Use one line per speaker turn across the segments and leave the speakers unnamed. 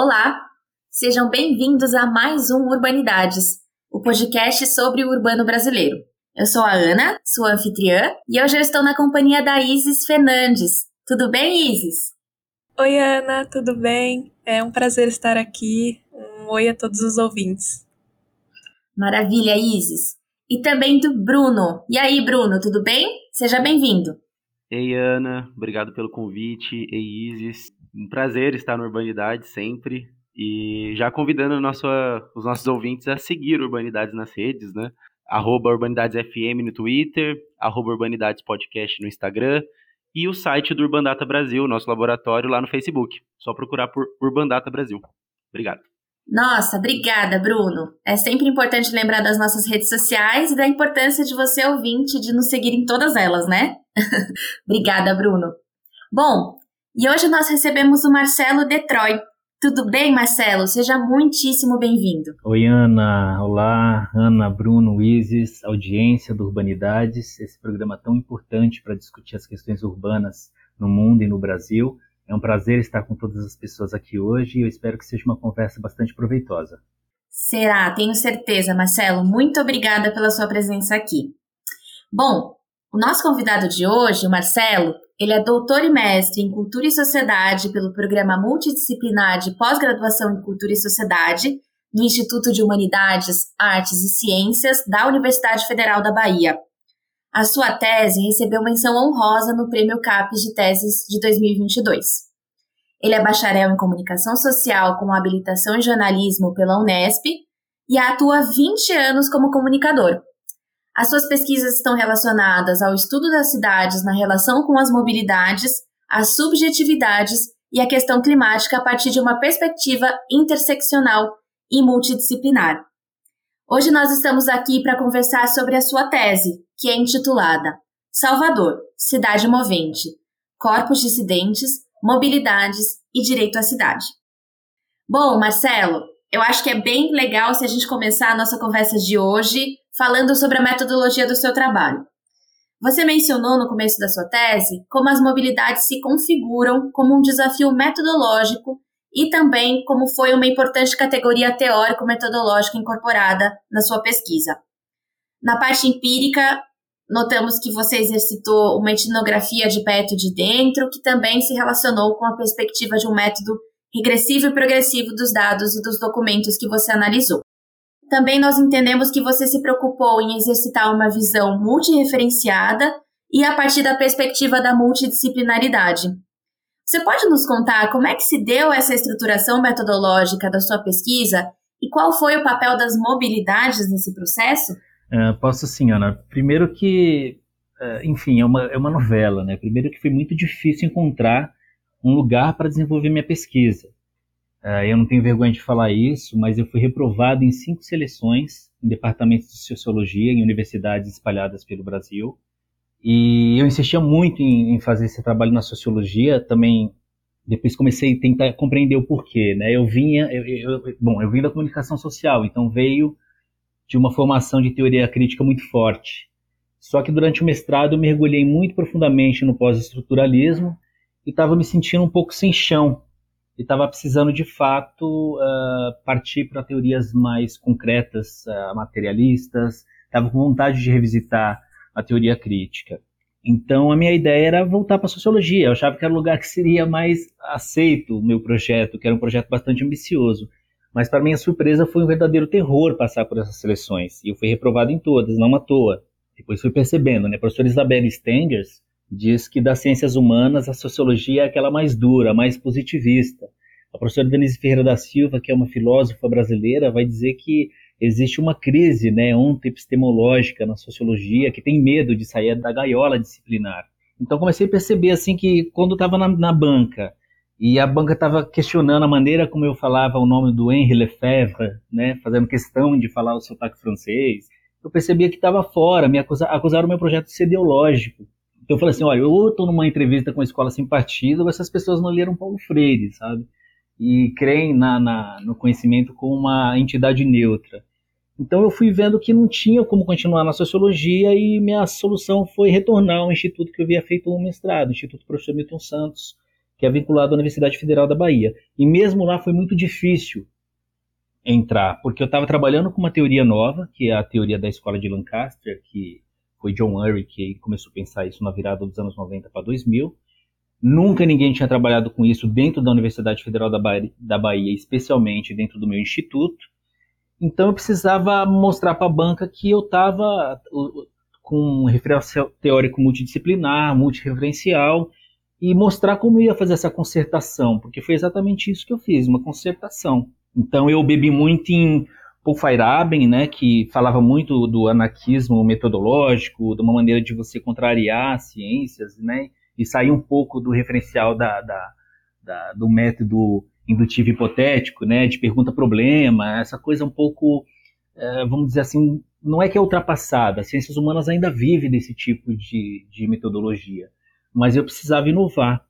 Olá, sejam bem-vindos a mais um Urbanidades, o podcast sobre o urbano brasileiro. Eu sou a Ana, sua anfitriã, e hoje eu estou na companhia da Isis Fernandes. Tudo bem, Isis?
Oi, Ana, tudo bem? É um prazer estar aqui. Um oi a todos os ouvintes.
Maravilha, Isis. E também do Bruno. E aí, Bruno, tudo bem? Seja bem-vindo.
Ei, Ana, obrigado pelo convite. Ei, Isis, um prazer estar no Urbanidade sempre. E já convidando nosso, os nossos ouvintes a seguir Urbanidades nas redes, né? Arroba Urbanidades FM no Twitter, arroba Urbanidades Podcast no Instagram e o site do Urbandata Brasil, nosso laboratório lá no Facebook. Só procurar por Urbandata Brasil. Obrigado.
Nossa, obrigada, Bruno. É sempre importante lembrar das nossas redes sociais e da importância de você ouvinte de nos seguir em todas elas, né? obrigada, Bruno. Bom, e hoje nós recebemos o Marcelo Detroit. Tudo bem, Marcelo? Seja muitíssimo bem-vindo.
Oi, Ana. Olá, Ana, Bruno, Isis, audiência do Urbanidades, esse programa tão importante para discutir as questões urbanas no mundo e no Brasil. É um prazer estar com todas as pessoas aqui hoje e eu espero que seja uma conversa bastante proveitosa.
Será, tenho certeza, Marcelo. Muito obrigada pela sua presença aqui. Bom, o nosso convidado de hoje, o Marcelo, ele é doutor e mestre em Cultura e Sociedade pelo Programa Multidisciplinar de Pós-Graduação em Cultura e Sociedade do Instituto de Humanidades, Artes e Ciências da Universidade Federal da Bahia. A sua tese recebeu menção honrosa no Prêmio CAPES de Teses de 2022. Ele é bacharel em Comunicação Social com habilitação em Jornalismo pela Unesp e atua há 20 anos como comunicador. As suas pesquisas estão relacionadas ao estudo das cidades na relação com as mobilidades, as subjetividades e a questão climática a partir de uma perspectiva interseccional e multidisciplinar. Hoje nós estamos aqui para conversar sobre a sua tese, que é intitulada Salvador, Cidade Movente: Corpos Dissidentes, Mobilidades e Direito à Cidade. Bom, Marcelo, eu acho que é bem legal se a gente começar a nossa conversa de hoje falando sobre a metodologia do seu trabalho. Você mencionou no começo da sua tese como as mobilidades se configuram como um desafio metodológico e também como foi uma importante categoria teórico-metodológica incorporada na sua pesquisa. Na parte empírica, notamos que você exercitou uma etnografia de perto e de dentro, que também se relacionou com a perspectiva de um método regressivo e progressivo dos dados e dos documentos que você analisou. Também nós entendemos que você se preocupou em exercitar uma visão multireferenciada e a partir da perspectiva da multidisciplinaridade, você pode nos contar como é que se deu essa estruturação metodológica da sua pesquisa e qual foi o papel das mobilidades nesse processo?
Uh, posso sim, Ana. Primeiro que, uh, enfim, é uma, é uma novela, né? Primeiro que foi muito difícil encontrar um lugar para desenvolver minha pesquisa. Uh, eu não tenho vergonha de falar isso, mas eu fui reprovado em cinco seleções em departamentos de sociologia em universidades espalhadas pelo Brasil. E eu insistia muito em, em, fazer esse trabalho na sociologia, também depois comecei a tentar compreender o porquê, né? Eu vinha, eu, eu, bom, eu vim da comunicação social, então veio de uma formação de teoria crítica muito forte. Só que durante o mestrado eu mergulhei muito profundamente no pós-estruturalismo e estava me sentindo um pouco sem chão e estava precisando de fato uh, partir para teorias mais concretas, uh, materialistas. Estava com vontade de revisitar a teoria crítica. Então a minha ideia era voltar para a sociologia. Eu achava que era o lugar que seria mais aceito o meu projeto, que era um projeto bastante ambicioso. Mas para minha surpresa foi um verdadeiro terror passar por essas seleções. E eu fui reprovado em todas, não à toa. Depois fui percebendo, né? A professora Isabelle Stengers diz que das ciências humanas a sociologia é aquela mais dura, mais positivista. A professora Denise Ferreira da Silva, que é uma filósofa brasileira, vai dizer que existe uma crise né, epistemológica na sociologia que tem medo de sair da gaiola disciplinar. Então comecei a perceber assim que quando estava na, na, banca e a banca estava questionando a maneira como eu falava o nome do Henri Lefebvre, né, fazendo questão de falar o sotaque francês, eu percebia que estava fora, me acusaram, acusaram o meu projeto de ser ideológico. Então eu falei assim, olha, eu estou numa entrevista com a escola sem partido, essas pessoas não leram Paulo Freire, sabe? E creem na, na, no conhecimento como uma entidade neutra. Então eu fui vendo que não tinha como continuar na sociologia e minha solução foi retornar ao instituto que eu havia feito um mestrado, o Instituto Professor Milton Santos, que é vinculado à Universidade Federal da Bahia. E mesmo lá foi muito difícil entrar, porque eu estava trabalhando com uma teoria nova, que é a teoria da escola de Lancaster, que foi John Murray que começou a pensar isso na virada dos anos 90 para 2000. Nunca ninguém tinha trabalhado com isso dentro da Universidade Federal da Bahia, da Bahia especialmente dentro do meu instituto. Então eu precisava mostrar para a banca que eu estava com um referencial teórico multidisciplinar, multireferencial, e mostrar como eu ia fazer essa concertação, porque foi exatamente isso que eu fiz, uma concertação. Então eu bebi muito em Paul Feyerabend, né, que falava muito do anarquismo metodológico, de uma maneira de você contrariar as ciências, né, e sair um pouco do referencial da, da, da do método indutivo hipotético, né, de pergunta-problema, essa coisa um pouco, é, vamos dizer assim, não é que é ultrapassada, as ciências humanas ainda vivem desse tipo de, de metodologia, mas eu precisava inovar.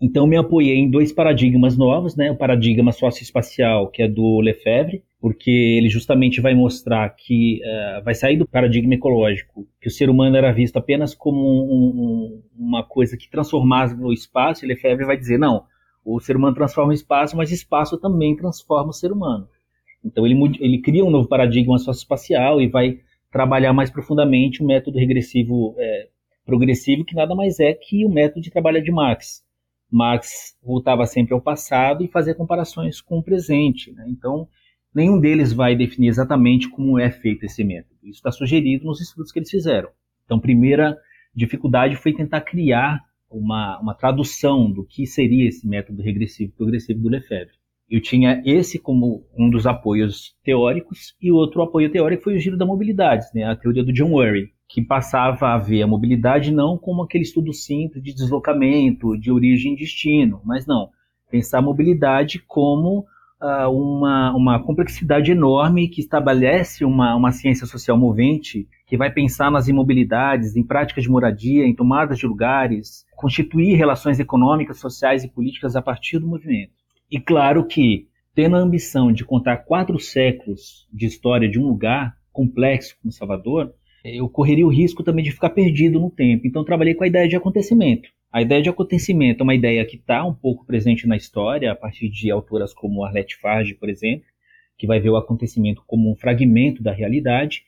Então me apoiei em dois paradigmas novos, né? O paradigma socioespacial, que é do Lefebvre, porque ele justamente vai mostrar que uh, vai sair do paradigma ecológico, que o ser humano era visto apenas como um, um, uma coisa que transformava o espaço, e Lefebvre vai dizer, não, o ser humano transforma o espaço, mas espaço também transforma o ser humano. Então ele, ele cria um novo paradigma socioespacial e vai trabalhar mais profundamente o método regressivo é, progressivo, que nada mais é que o método de trabalho de Marx. Marx voltava sempre ao passado e fazia comparações com o presente. Né? Então, nenhum deles vai definir exatamente como é feito esse método. Isso está sugerido nos estudos que eles fizeram. Então, primeira dificuldade foi tentar criar uma, uma tradução do que seria esse método regressivo progressivo do Lefebvre. Eu tinha esse como um dos apoios teóricos e outro apoio teórico foi o giro da mobilidade, né, a teoria do John Murray, que passava a ver a mobilidade não como aquele estudo simples de deslocamento, de origem e destino, mas não, pensar a mobilidade como uh, uma, uma complexidade enorme que estabelece uma, uma ciência social movente que vai pensar nas imobilidades, em práticas de moradia, em tomadas de lugares, constituir relações econômicas, sociais e políticas a partir do movimento. E claro que, tendo a ambição de contar quatro séculos de história de um lugar complexo como Salvador, eu correria o risco também de ficar perdido no tempo. Então, trabalhei com a ideia de acontecimento. A ideia de acontecimento é uma ideia que está um pouco presente na história, a partir de autoras como Arlette Farge, por exemplo, que vai ver o acontecimento como um fragmento da realidade.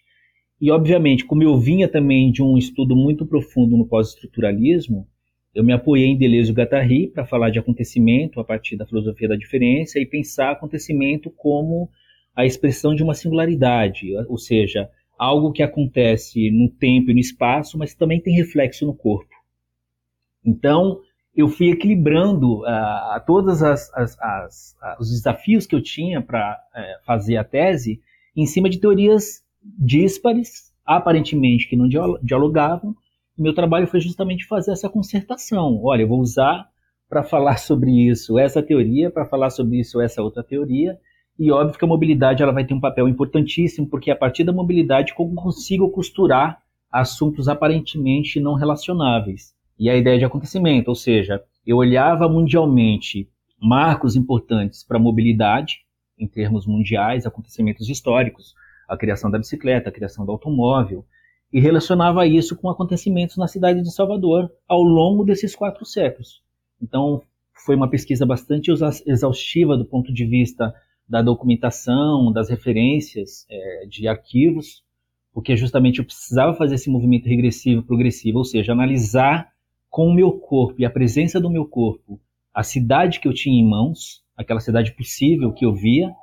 E, obviamente, como eu vinha também de um estudo muito profundo no pós-estruturalismo, eu me apoiei em Deleuze e Guattari para falar de acontecimento a partir da filosofia da diferença e pensar acontecimento como a expressão de uma singularidade, ou seja, algo que acontece no tempo e no espaço, mas também tem reflexo no corpo. Então, eu fui equilibrando uh, todos as, as, os desafios que eu tinha para uh, eh, fazer a tese em cima de teorias díspares, aparentemente que não dialogavam. meu trabalho foi justamente fazer essa concertação. Olha, eu vou usar para falar sobre isso essa teoria, para falar sobre isso essa outra teoria, e óbvio que a mobilidade ela vai ter um papel importantíssimo, porque é a partir da mobilidade eu consigo costurar assuntos aparentemente não relacionáveis. E a ideia de acontecimento, ou seja, eu olhava mundialmente marcos importantes para a mobilidade, em termos mundiais, acontecimentos históricos, a criação da bicicleta, a criação do automóvel, e relacionava isso com acontecimentos na cidade de Salvador ao longo desses quatro séculos. Então, foi uma pesquisa bastante exaustiva do ponto de vista da documentação, das referências é, de arquivos, porque justamente eu precisava fazer esse movimento regressivo, progressivo, ou seja, analisar com o meu corpo e a presença do meu corpo a cidade que eu tinha em mãos, aquela cidade possível que eu via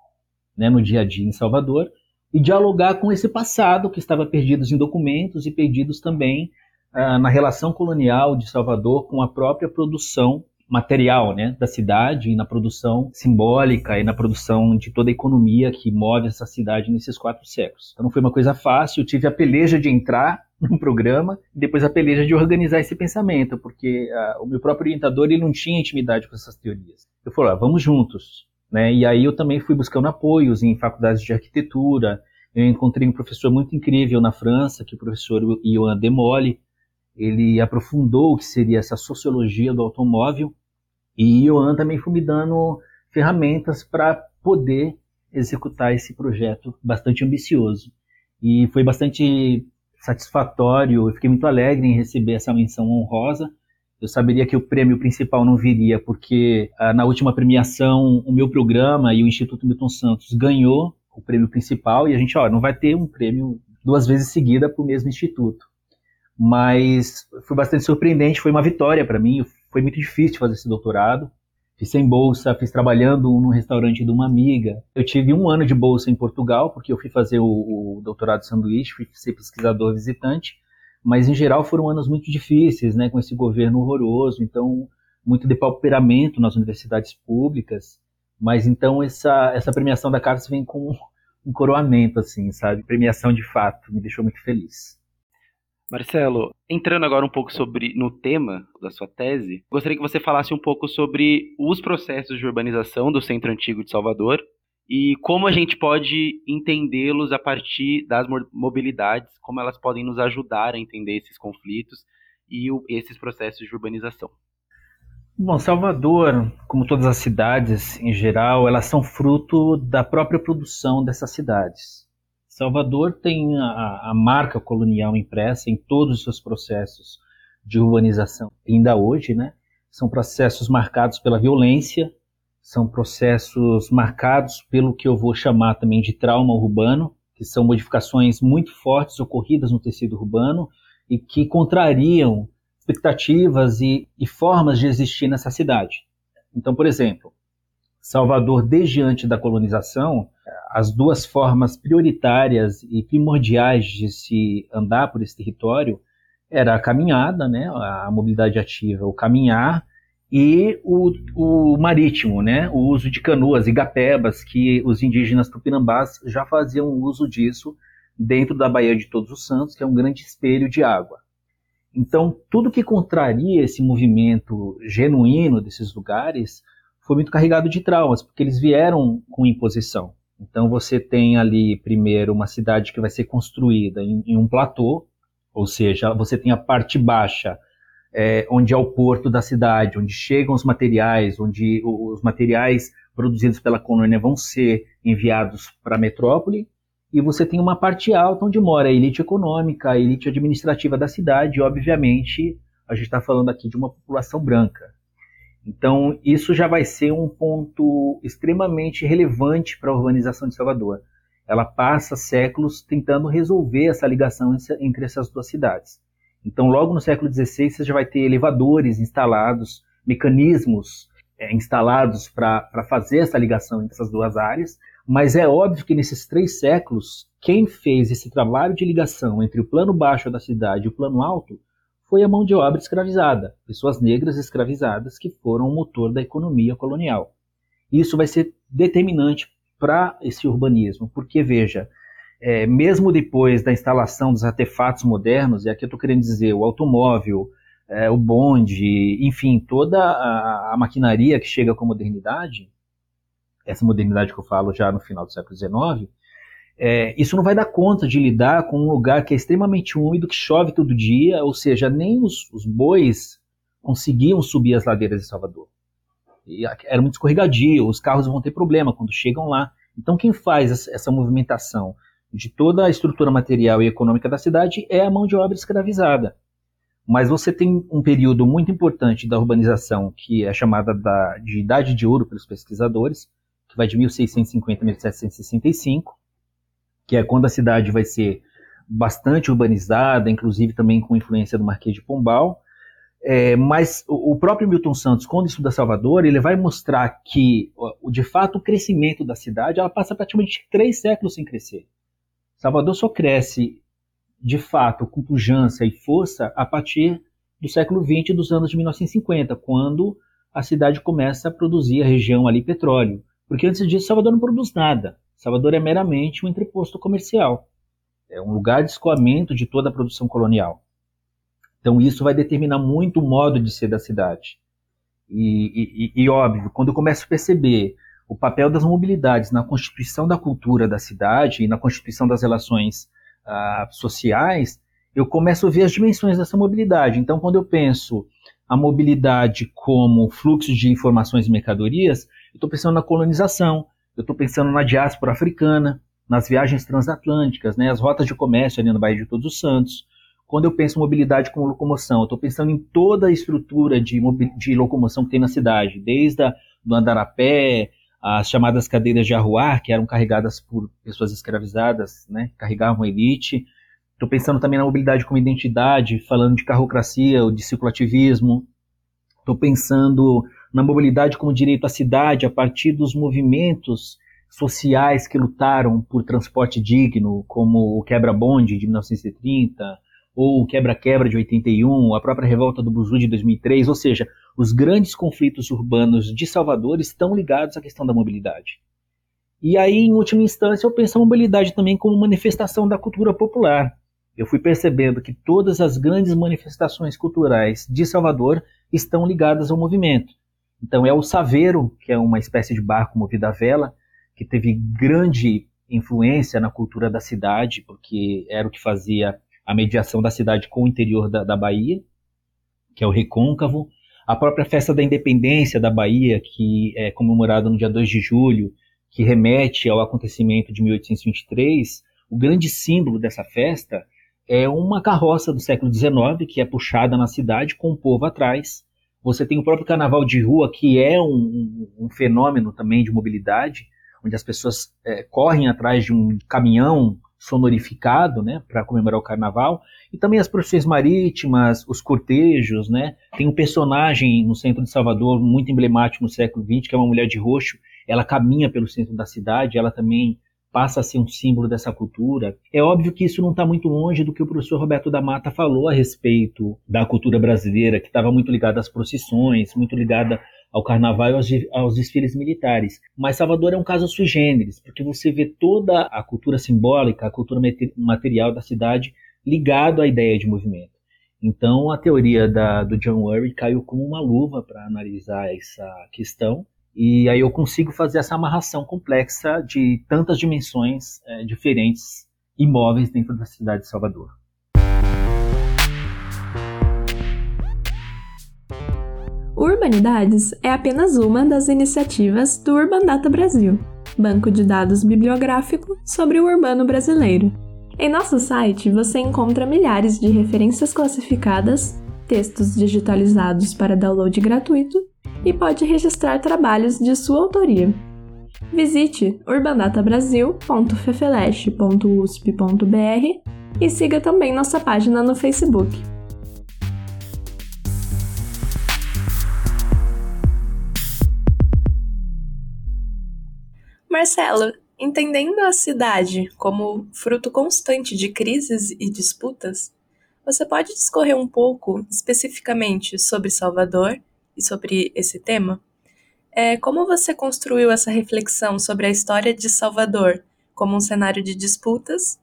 né, no dia a dia em Salvador, e dialogar com esse passado que estava perdidos em documentos e perdidos também ah, na relação colonial de Salvador com a própria produção material né, da cidade e na produção simbólica e na produção de toda a economia que move essa cidade nesses quatro séculos. Então não foi uma coisa fácil, eu tive a peleja de entrar no programa e depois a peleja de organizar esse pensamento, porque uh, o meu próprio orientador ele não tinha intimidade com essas teorias. Eu falei, ah, vamos juntos. Né? E aí eu também fui buscando apoios em faculdades de arquitetura, eu encontrei um professor muito incrível na França, que é o professor Ian Demoli, ele aprofundou o que seria essa sociologia do automóvel e Ioan também foi me dando ferramentas para poder executar esse projeto bastante ambicioso. E foi bastante satisfatório, eu fiquei muito alegre em receber essa menção honrosa eu saberia que o prêmio principal não viria, porque ah, na última premiação o meu programa e o Instituto Milton Santos ganhou o prêmio principal e a gente, ó, não vai ter um prêmio duas vezes seguida para o mesmo instituto. Mas foi bastante surpreendente, foi uma vitória para mim, foi muito difícil fazer esse doutorado. Fiz sem bolsa, fiz trabalhando num restaurante de uma amiga. Eu tive um ano de bolsa em Portugal, porque eu fui fazer o, o doutorado de sanduíche, fui ser pesquisador visitante mas em geral foram anos muito difíceis, né, com esse governo horroroso, então muito depauperamento nas universidades públicas, mas então essa, essa premiação da CAPES vem com um coroamento, assim, sabe, premiação de fato, me deixou muito feliz.
Marcelo, entrando agora um pouco sobre no tema da sua tese, gostaria que você falasse um pouco sobre os processos de urbanização do Centro Antigo de Salvador e como a gente pode entendê-los a partir das mobilidades, como elas podem nos ajudar a entender esses conflitos e o, esses processos de urbanização.
Bom, Salvador, como todas as cidades em geral, elas são fruto da própria produção dessas cidades. Salvador tem a, a marca colonial impressa em todos os seus processos de urbanização. Ainda hoje, né, são processos marcados pela violência, são processos marcados pelo que eu vou chamar também de trauma urbano, que são modificações muito fortes ocorridas no tecido urbano e que contrariam expectativas e, e formas de existir nessa cidade. Então, por exemplo, Salvador, desde antes da colonização, as duas formas prioritárias e primordiais de se andar por esse território era a caminhada, né, a mobilidade ativa, o caminhar e o, o marítimo, né? o uso de canoas e gapebas, que os indígenas tupinambás já faziam uso disso dentro da Baía de Todos os Santos, que é um grande espelho de água. Então, tudo que contraria esse movimento genuíno desses lugares foi muito carregado de traumas, porque eles vieram com imposição. Então, você tem ali, primeiro, uma cidade que vai ser construída em, em um platô, ou seja, você tem a parte baixa é, onde é o porto da cidade, onde chegam os materiais, onde os materiais produzidos pela colônia vão ser enviados para a metrópole, e você tem uma parte alta onde mora a elite econômica, a elite administrativa da cidade, e obviamente a gente está falando aqui de uma população branca. Então, isso já vai ser um ponto extremamente relevante para a urbanização de Salvador. Ela passa séculos tentando resolver essa ligação entre essas duas cidades. Então, logo no século XVI, você já vai ter elevadores instalados, mecanismos é, instalados para fazer essa ligação entre essas duas áreas, mas é óbvio que nesses três séculos, quem fez esse trabalho de ligação entre o plano baixo da cidade e o plano alto foi a mão de obra escravizada, pessoas negras escravizadas que foram o motor da economia colonial. Isso vai ser determinante para esse urbanismo, porque veja, é, mesmo depois da instalação dos artefatos modernos, e aqui eu estou querendo dizer o automóvel, é, o bonde, enfim, toda a, a, maquinaria que chega com a modernidade, essa modernidade que eu falo já no final do século XIX, é, isso não vai dar conta de lidar com um lugar que é extremamente úmido, que chove todo dia, ou seja, nem os, os bois conseguiam subir as ladeiras de Salvador. E era muito escorregadio, os carros vão ter problema quando chegam lá. Então, quem faz essa, movimentação de toda a estrutura material e econômica da cidade é a mão de obra escravizada. Mas você tem um período muito importante da urbanização, que é chamada da, de Idade de Ouro pelos pesquisadores, que vai de 1650 a 1765, que é quando a cidade vai ser bastante urbanizada, inclusive também com influência do Marquês de Pombal. É, mas o, próprio Milton Santos, quando estuda Salvador, ele vai mostrar que, de fato, o crescimento da cidade ela passa praticamente três séculos sem crescer. Salvador só cresce, de fato, com pujança e força a partir do século XX, dos anos de 1950, quando a cidade começa a produzir a região ali petróleo. Porque antes disso, Salvador não produz nada. Salvador é meramente um entreposto comercial. É um lugar de escoamento de toda a produção colonial. Então isso vai determinar muito o modo de ser da cidade. E, e, e óbvio, quando eu começo a perceber o papel das mobilidades na constituição da cultura da cidade e na constituição das relações uh, sociais, eu começo a ver as dimensões dessa mobilidade. Então, quando eu penso a mobilidade como fluxo de informações e mercadorias, eu estou pensando na colonização, eu estou pensando na diáspora africana, nas viagens transatlânticas, né, as rotas de comércio ali no Baía de Todos os Santos. quando eu penso em mobilidade como locomoção, eu estou pensando em toda a estrutura de, de locomoção que tem na cidade, desde a, do andar a pé, as chamadas cadeiras de arruar, que eram carregadas por pessoas escravizadas, né, carregavam elite. Estou pensando também na mobilidade como identidade, falando de carrocracia, ou de circulativismo. Estou pensando na mobilidade como direito à cidade a partir dos movimentos sociais que lutaram por transporte digno, como o quebra-bonde de 1930, ou o quebra-quebra de 81, a própria revolta do Buzu de 2003, ou seja, os grandes conflitos urbanos de Salvador estão ligados à questão da mobilidade. E aí, em última instância, eu penso a mobilidade também como manifestação da cultura popular. Eu fui percebendo que todas as grandes manifestações culturais de Salvador estão ligadas ao movimento. Então, é o Saveiro, que é uma espécie de barco movido à vela, que teve grande influência na cultura da cidade, porque era o que fazia a mediação da cidade com o interior da, da Bahia, que é o Recôncavo. A própria festa da independência da Bahia, que é comemorada no dia 2 de julho, que remete ao acontecimento de 1823, o grande símbolo dessa festa é uma carroça do século XIX que é puxada na cidade com o povo atrás. Você tem o próprio carnaval de rua, que é um, um, fenômeno também de mobilidade, onde as pessoas é, correm atrás de um caminhão sonorificado, né, para comemorar o carnaval, e também as procissões marítimas, os cortejos, né, tem um personagem no centro de Salvador muito emblemático no século XX, que é uma mulher de roxo, ela caminha pelo centro da cidade, ela também passa a ser um símbolo dessa cultura. É óbvio que isso não está muito longe do que o professor Roberto da Mata falou a respeito da cultura brasileira, que estava muito ligada às procissões, muito ligada ao carnaval e aos, aos, desfiles militares. Mas Salvador é um caso sui generis, porque você vê toda a cultura simbólica, a cultura material da cidade ligado à ideia de movimento. Então a teoria da, do John Murray caiu como uma luva para analisar essa questão e aí eu consigo fazer essa amarração complexa de tantas dimensões é, diferentes imóveis dentro da cidade de Salvador.
Urbanidades é apenas uma das iniciativas do Urban Data Brasil, banco de dados bibliográfico sobre o urbano brasileiro. Em nosso site você encontra milhares de referências classificadas, textos digitalizados para download gratuito e pode registrar trabalhos de sua autoria. Visite urbandatabrasil.fefeleste.usp.br e siga também nossa página no Facebook. Marcelo, entendendo a cidade como fruto constante de crises e disputas, você pode discorrer um pouco especificamente sobre Salvador e sobre esse tema? É, como você construiu essa reflexão sobre a história de Salvador como um cenário de disputas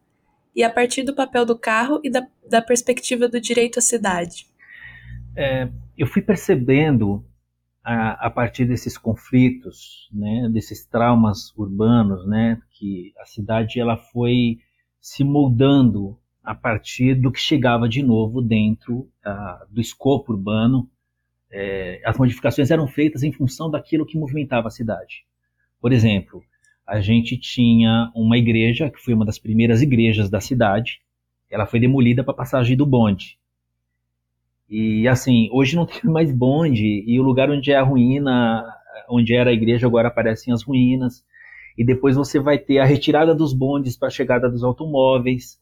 e a partir do papel do carro e da, da perspectiva do direito à cidade?
É, eu fui percebendo a, a, partir desses conflitos, né, desses traumas urbanos, né, que a cidade ela foi se moldando a partir do que chegava de novo dentro uh, do escopo urbano. É, as modificações eram feitas em função daquilo que movimentava a cidade. Por exemplo, a gente tinha uma igreja que foi uma das primeiras igrejas da cidade. Ela foi demolida para passagem do bonde. E assim, hoje não tem mais bonde, e o lugar onde é a ruína, onde era a igreja, agora aparecem as ruínas. E depois você vai ter a retirada dos bondes para a chegada dos automóveis.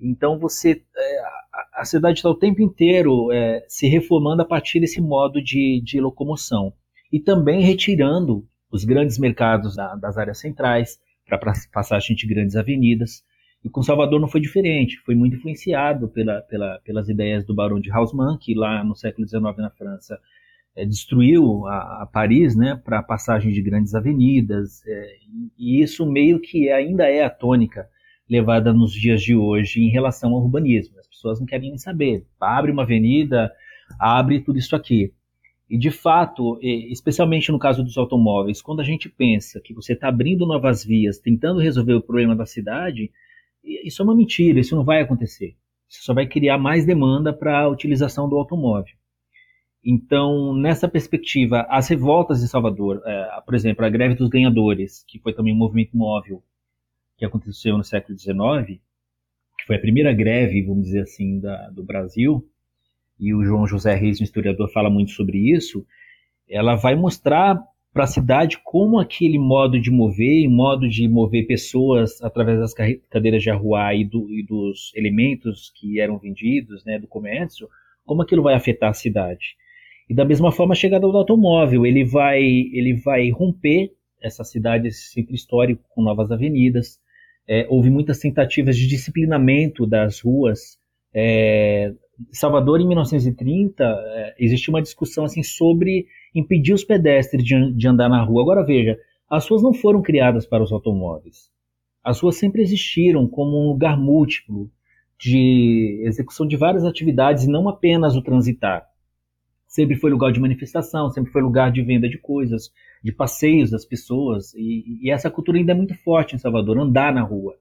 Então você. É, a cidade está o tempo inteiro é, se reformando a partir desse modo de, de locomoção. E também retirando os grandes mercados da, das áreas centrais para passagem de grandes avenidas. E com Salvador não foi diferente, foi muito influenciado pela, pela, pelas ideias do Barão de Haussmann, que lá no século XIX na França é, destruiu a, a, Paris né, para a passagem de grandes avenidas, é, e isso meio que ainda é a tônica levada nos dias de hoje em relação ao urbanismo. As pessoas não querem nem saber. Abre uma avenida, abre tudo isso aqui. E de fato, especialmente no caso dos automóveis, quando a gente pensa que você está abrindo novas vias, tentando resolver o problema da cidade, isso é uma mentira, isso não vai acontecer. Você só vai criar mais demanda para a utilização do automóvel. Então, nessa perspectiva, as revoltas de Salvador, é, por exemplo, a greve dos ganhadores, que foi também um movimento móvel que aconteceu no século XIX, que foi a primeira greve, vamos dizer assim, da, do Brasil, e o João José Reis, um historiador, fala muito sobre isso, ela vai mostrar para a cidade como aquele modo de mover, modo de mover pessoas através das cadeiras de arruar e, do, e dos elementos que eram vendidos, né, do comércio, como aquilo vai afetar a cidade. E da mesma forma a chegada do automóvel, ele vai, ele vai romper essa cidade, esse centro histórico com novas avenidas. É, houve muitas tentativas de disciplinamento das ruas. É, Salvador, em 1930, é, existiu uma discussão assim sobre impedir os pedestres de, de andar na rua. Agora veja, as ruas não foram criadas para os automóveis. As ruas sempre existiram como um lugar múltiplo de execução de várias atividades e não apenas o transitar. Sempre foi lugar de manifestação, sempre foi lugar de venda de coisas, de passeios das pessoas. E, e essa cultura ainda é muito forte em Salvador, andar na rua.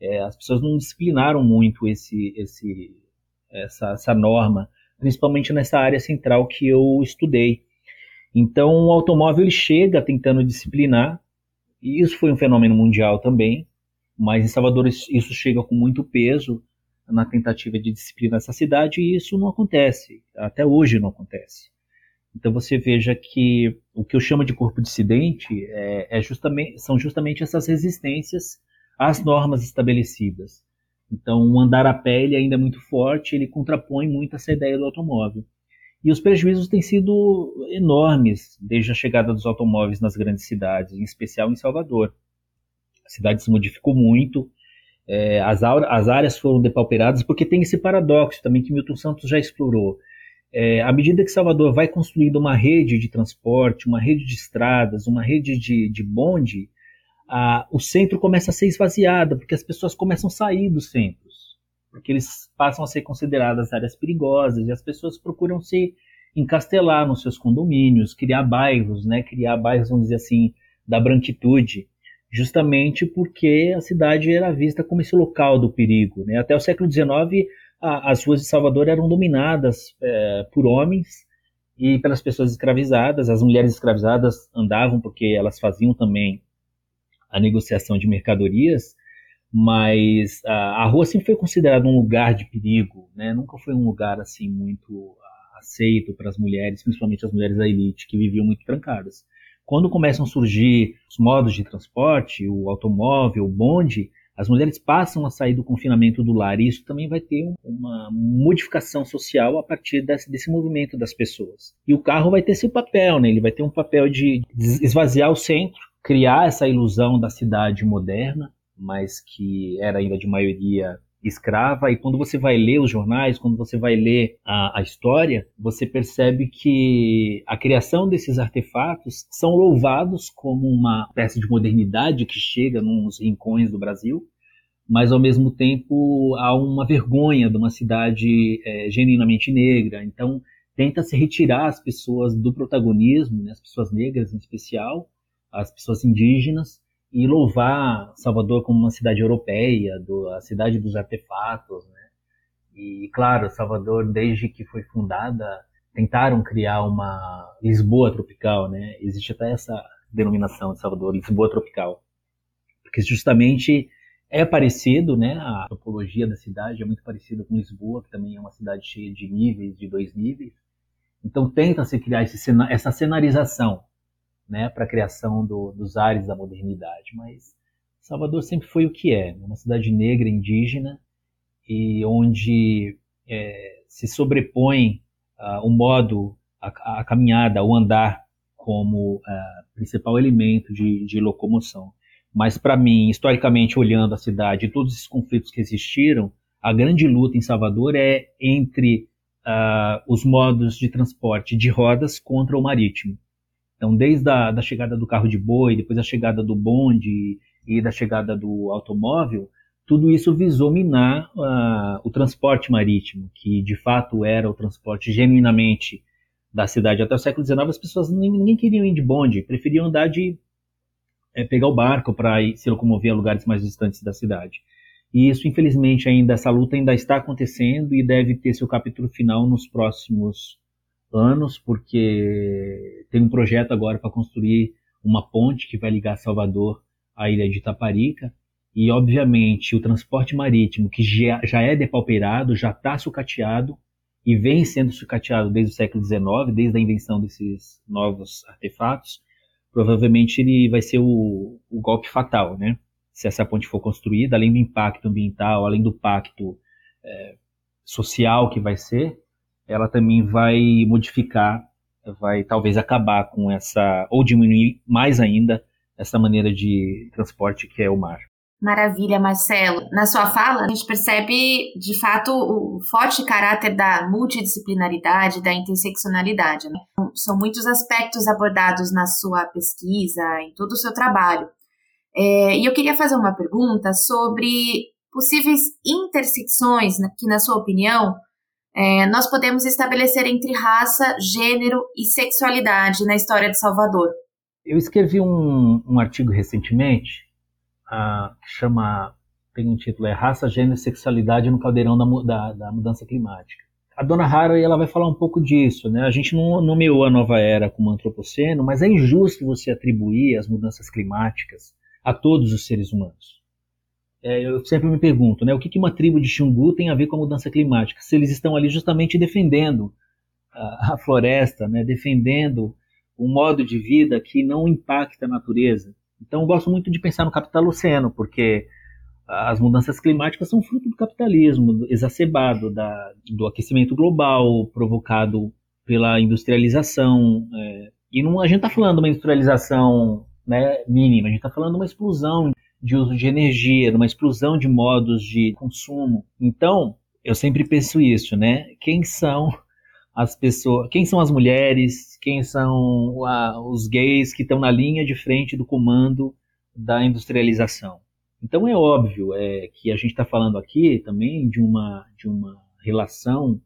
É, as pessoas não disciplinaram muito esse, esse, essa, essa norma, principalmente nessa área central que eu estudei. Então, o automóvel ele chega tentando disciplinar, e isso foi um fenômeno mundial também, mas em Salvador isso chega com muito peso na tentativa de disciplinar essa cidade e isso não acontece, até hoje não acontece. Então você veja que o que eu chamo de corpo dissidente é, é justamente, são justamente essas resistências às normas estabelecidas. Então o andar a pé ele ainda é muito forte, ele contrapõe muito essa ideia do automóvel. E os prejuízos têm sido enormes desde a chegada dos automóveis nas grandes cidades, em especial em Salvador. A cidade se modificou muito, é, as, as, áreas foram depauperadas, porque tem esse paradoxo também que Milton Santos já explorou. É, à medida que Salvador vai construindo uma rede de transporte, uma rede de estradas, uma rede de, de bonde, a, o centro começa a ser esvaziado, porque as pessoas começam a sair dos centros porque eles passam a ser consideradas áreas perigosas e as pessoas procuram se encastelar nos seus condomínios, criar bairros, né, criar bairros, vamos dizer assim, da branquitude, justamente porque a cidade era vista como esse local do perigo. Né? Até o século XIX, as ruas de Salvador eram dominadas é, por homens e pelas pessoas escravizadas. As mulheres escravizadas andavam porque elas faziam também a negociação de mercadorias mas a, a rua sempre foi considerada um lugar de perigo, né? Nunca foi um lugar assim muito aceito para as mulheres, principalmente as mulheres da elite que viviam muito trancadas. Quando começam a surgir os modos de transporte, o automóvel, o bonde, as mulheres passam a sair do confinamento do lar e isso também vai ter uma modificação social a partir desse, desse movimento das pessoas. E o carro vai ter esse papel, né? Ele vai ter um papel de esvaziar o centro, criar essa ilusão da cidade moderna, mas que era ainda de maioria escrava, e quando você vai ler os jornais, quando você vai ler a, a, história, você percebe que a criação desses artefatos são louvados como uma peça de modernidade que chega nos rincões do Brasil, mas ao mesmo tempo há uma vergonha de uma cidade é, genuinamente negra. Então tenta-se retirar as pessoas do protagonismo, né, as pessoas negras em especial, as pessoas indígenas, e louvar Salvador como uma cidade europeia, do, a cidade dos artefatos, né? E claro, Salvador, desde que foi fundada, tentaram criar uma Lisboa tropical, né? Existe até essa denominação de Salvador, Lisboa tropical, porque justamente é parecido, né? A topologia da cidade é muito parecida com Lisboa, que também é uma cidade cheia de níveis, de dois níveis. Então tenta-se criar esse, essa cenarização né, para a criação do, dos ares da modernidade. Mas Salvador sempre foi o que é, uma cidade negra, indígena, e onde é, se sobrepõe uh, o modo, a, a, caminhada, o andar como uh, principal elemento de, de locomoção. Mas para mim, historicamente olhando a cidade e todos esses conflitos que existiram, a grande luta em Salvador é entre uh, os modos de transporte de rodas contra o marítimo. Então, desde a da chegada do carro de boi, depois a chegada do bonde e da chegada do automóvel, tudo isso visou minar uh, o transporte marítimo, que de fato era o transporte genuinamente da cidade. Até o século XIX, as pessoas nem, ninguém queriam ir de bonde, preferiam andar de é, pegar o barco para se locomover a lugares mais distantes da cidade. E isso, infelizmente, ainda essa luta ainda está acontecendo e deve ter seu capítulo final nos próximos anos, porque tem um projeto agora para construir uma ponte que vai ligar Salvador à ilha de Itaparica, e, obviamente, o transporte marítimo, que já, é depauperado, já está sucateado e vem sendo sucateado desde o século XIX, desde a invenção desses novos artefatos, provavelmente ele vai ser o, o golpe fatal, né? Se essa ponte for construída, além do impacto ambiental, além do pacto é, social que vai ser, ela também vai modificar, vai talvez acabar com essa, ou diminuir mais ainda, essa maneira de transporte que é o mar.
Maravilha, Marcelo. Na sua fala, a gente percebe, de fato, o forte caráter da multidisciplinaridade, da interseccionalidade. Né? São muitos aspectos abordados na sua pesquisa, em todo o seu trabalho. É, e eu queria fazer uma pergunta sobre possíveis intersecções né, que, na sua opinião, é, nós podemos estabelecer entre raça, gênero e sexualidade na história de Salvador.
Eu escrevi um, um artigo recentemente uh, que chama, tem um título, é Raça, Gênero e Sexualidade no Caldeirão da, da, da Mudança Climática. A dona Haraway ela vai falar um pouco disso, né? A gente não nomeou a nova era como antropoceno, mas é injusto você atribuir as mudanças climáticas a todos os seres humanos. É, eu sempre me pergunto, né? O que, que uma tribo de Xingu tem a ver com a mudança climática? Se eles estão ali justamente defendendo a, a floresta, né? Defendendo um modo de vida que não impacta a natureza. Então, eu gosto muito de pensar no capitaloceno, porque as mudanças climáticas são fruto do capitalismo exacerbado, da, do aquecimento global provocado pela industrialização. É, e não, a gente está falando de uma industrialização né, mínima, a gente está falando de uma explosão de uso de energia, de uma explosão de modos de consumo. Então, eu sempre penso isso, né? Quem são as pessoas, quem são as mulheres, quem são a, os gays que estão na linha de frente do comando da industrialização. Então é óbvio é, que a gente está falando aqui também de uma, de uma relação,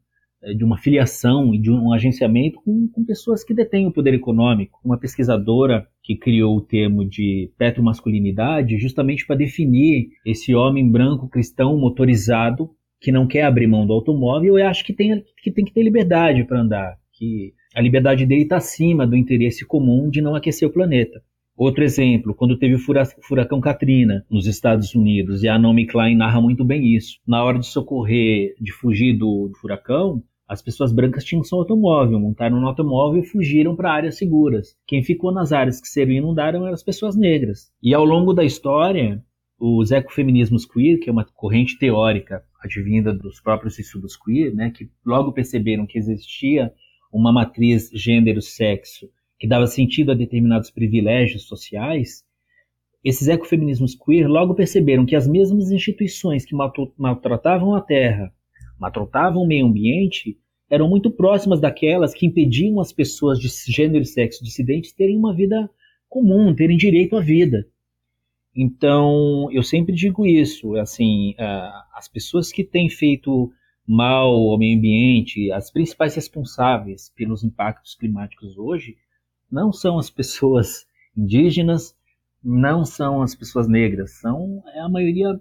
de uma filiação e de um agenciamento com, com, pessoas que detêm o poder econômico. Uma pesquisadora que criou o termo de petromasculinidade justamente para definir esse homem branco cristão motorizado que não quer abrir mão do automóvel, eu acho que tem que, tem que ter liberdade para andar, que a liberdade dele está acima do interesse comum de não aquecer o planeta. Outro exemplo, quando teve o furacão Katrina nos Estados Unidos, e a Naomi Klein narra muito bem isso. Na hora de socorrer, de fugir do, do furacão, as pessoas brancas tinham seu automóvel, montaram no automóvel e fugiram para áreas seguras. Quem ficou nas áreas que seriam inundaram eram as pessoas negras. E ao longo da história, os ecofeminismos queer, que é uma corrente teórica advinda dos próprios estudos queer, né, que logo perceberam que existia uma matriz gênero-sexo que dava sentido a determinados privilégios sociais, esses ecofeminismos queer logo perceberam que as mesmas instituições que maltratavam a terra, maltratavam o meio ambiente, eram muito próximas daquelas que impediam as pessoas de gênero e sexo dissidentes terem uma vida comum, terem direito à vida. Então, eu sempre digo isso, assim, as pessoas que têm feito mal ao meio ambiente, as principais responsáveis pelos impactos climáticos hoje, não são as pessoas indígenas, não são as pessoas negras, são é a maioria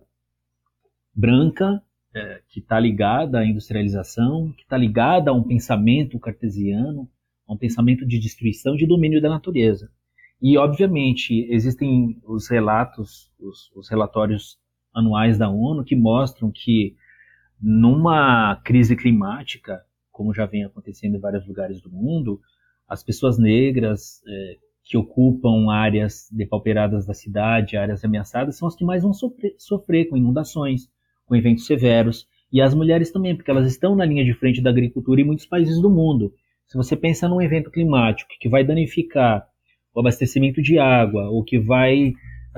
branca é, que está ligada à industrialização, que está ligada a um pensamento cartesiano, a um pensamento de destruição, de domínio da natureza. E, obviamente, existem os relatos, os, os relatórios anuais da ONU que mostram que numa crise climática, como já vem acontecendo em vários lugares do mundo, as pessoas negras é, que ocupam áreas depauperadas da cidade, áreas ameaçadas, são as que mais vão sofrer, sofrer com inundações, com eventos severos, e as mulheres também, porque elas estão na linha de frente da agricultura em muitos países do mundo. Se você pensa num evento climático que vai danificar o abastecimento de água, ou que vai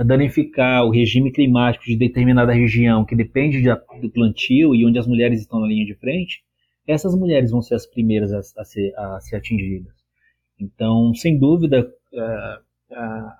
danificar o regime climático de determinada região que depende de, do plantio e onde as mulheres estão na linha de frente, essas mulheres vão ser as primeiras a, a, ser, a ser, atingidas. Então, sem dúvida, a,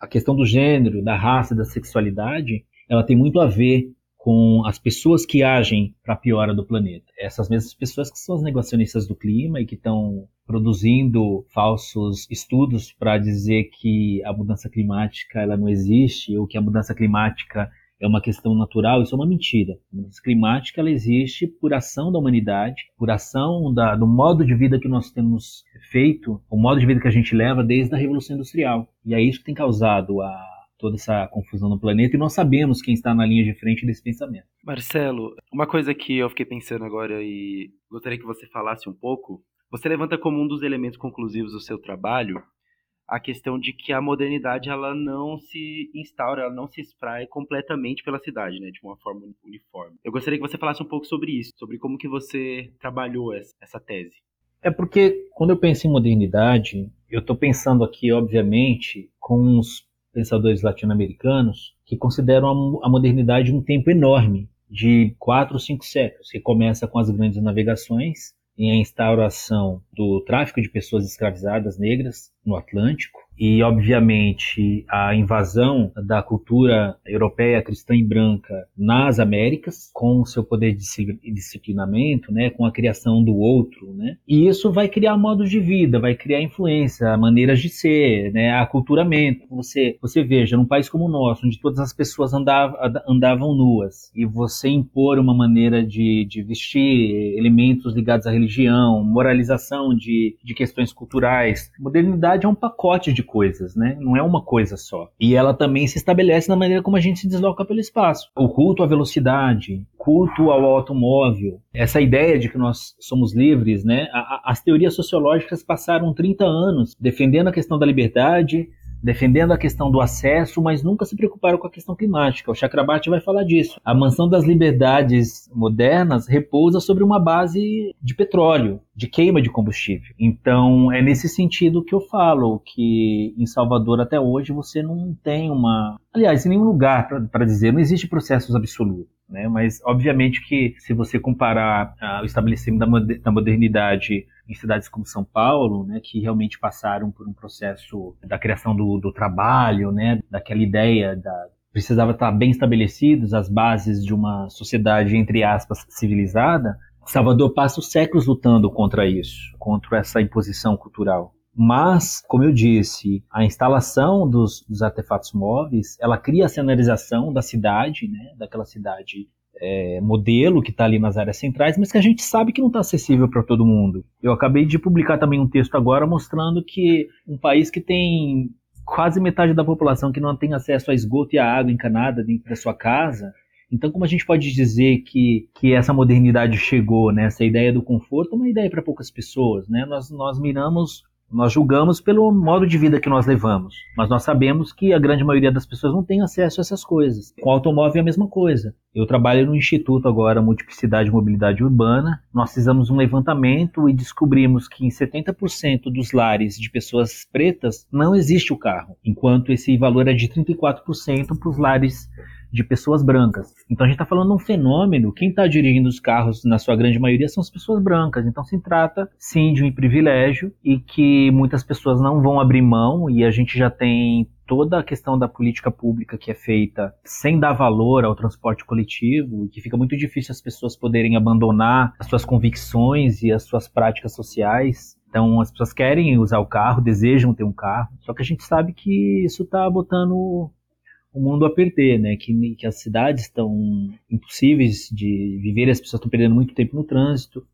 a questão do gênero, da raça, da sexualidade, ela tem muito a ver com as pessoas que agem para a piora do planeta. Essas mesmas pessoas que são as negacionistas do clima e que estão produzindo falsos estudos para dizer que a mudança climática ela não existe ou que a mudança climática é uma questão natural, isso é uma mentira. A mudança climática ela existe por ação da humanidade, por ação da, do modo de vida que nós temos feito, o modo de vida que a gente leva desde a Revolução Industrial. E é isso que tem causado a, toda essa confusão no planeta e nós sabemos quem está na linha de frente desse pensamento.
Marcelo, uma coisa que eu fiquei pensando agora e gostaria que você falasse um pouco, você levanta como um dos elementos conclusivos do seu trabalho a questão de que a modernidade ela não se instaura, ela não se espraia completamente pela cidade, né, de uma forma uniforme. Eu gostaria que você falasse um pouco sobre isso, sobre como que você trabalhou essa tese.
É porque quando eu penso em modernidade, eu estou pensando aqui, obviamente, com os pensadores latino-americanos que consideram a modernidade um tempo enorme, de quatro ou cinco séculos, que começa com as grandes navegações e a instauração do tráfico de pessoas escravizadas negras no Atlântico, e, obviamente, a invasão da cultura europeia cristã e branca nas Américas, com o seu poder de disciplinamento, né, com a criação do outro, né, e isso vai criar modos de vida, vai criar influência, maneiras de ser, né, aculturamento. Você, você veja, num país como o nosso, onde todas as pessoas andavam, andavam nuas, e você impor uma maneira de, de vestir, elementos ligados à religião, moralização de, de questões culturais, modernidade é um pacote de coisas, né? Não é uma coisa só. E ela também se estabelece na maneira como a gente se desloca pelo espaço. O culto à velocidade, culto ao automóvel, essa ideia de que nós somos livres, né? As teorias sociológicas passaram 30 anos defendendo a questão da liberdade, defendendo a questão do acesso, mas nunca se preocuparam com a questão climática. O Chakrabarti vai falar disso. A mansão das liberdades modernas repousa sobre uma base de petróleo, de queima de combustível. Então, é nesse sentido que eu falo que em Salvador até hoje você não tem uma. Aliás, em nenhum lugar para dizer, não existe processos absolutos. Né? Mas, obviamente, que se você comparar ah, o estabelecimento da modernidade em cidades como São Paulo, né, que realmente passaram por um processo da criação do, do trabalho, né, daquela ideia da precisava estar bem estabelecidos as bases de uma sociedade entre aspas civilizada. Salvador passa os séculos lutando contra isso, contra essa imposição cultural. Mas, como eu disse, a instalação dos, dos artefatos móveis, ela cria a cenarização da cidade, né, daquela cidade é, modelo que está ali nas áreas centrais, mas que a gente sabe que não está acessível para todo mundo. Eu acabei de publicar também um texto agora mostrando que um país que tem quase metade da população que não tem acesso a esgoto e a água encanada dentro da sua casa. Então, como a gente pode dizer que, que essa modernidade chegou, né? essa ideia do conforto é uma ideia para poucas pessoas. Né? Nós, nós miramos nós julgamos pelo modo de vida que nós levamos, mas nós sabemos que a grande maioria das pessoas não tem acesso a essas coisas. Com o automóvel é a mesma coisa. Eu trabalho no Instituto agora Multiplicidade e Mobilidade Urbana. Nós fizemos um levantamento e descobrimos que em 70% dos lares de pessoas pretas não existe o carro, enquanto esse valor é de 34% para os lares de pessoas brancas. Então a gente está falando de um fenômeno. Quem está dirigindo os carros, na sua grande maioria, são as pessoas brancas. Então se trata, sim, de um privilégio e que muitas pessoas não vão abrir mão. E a gente já tem toda a questão da política pública que é feita sem dar valor ao transporte coletivo, que fica muito difícil as pessoas poderem abandonar as suas convicções e as suas práticas sociais. Então as pessoas querem usar o carro, desejam ter um carro, só que a gente sabe que isso está botando o mundo a perder, né? Que, que as cidades estão impossíveis de viver, as pessoas estão perdendo muito tempo no trânsito.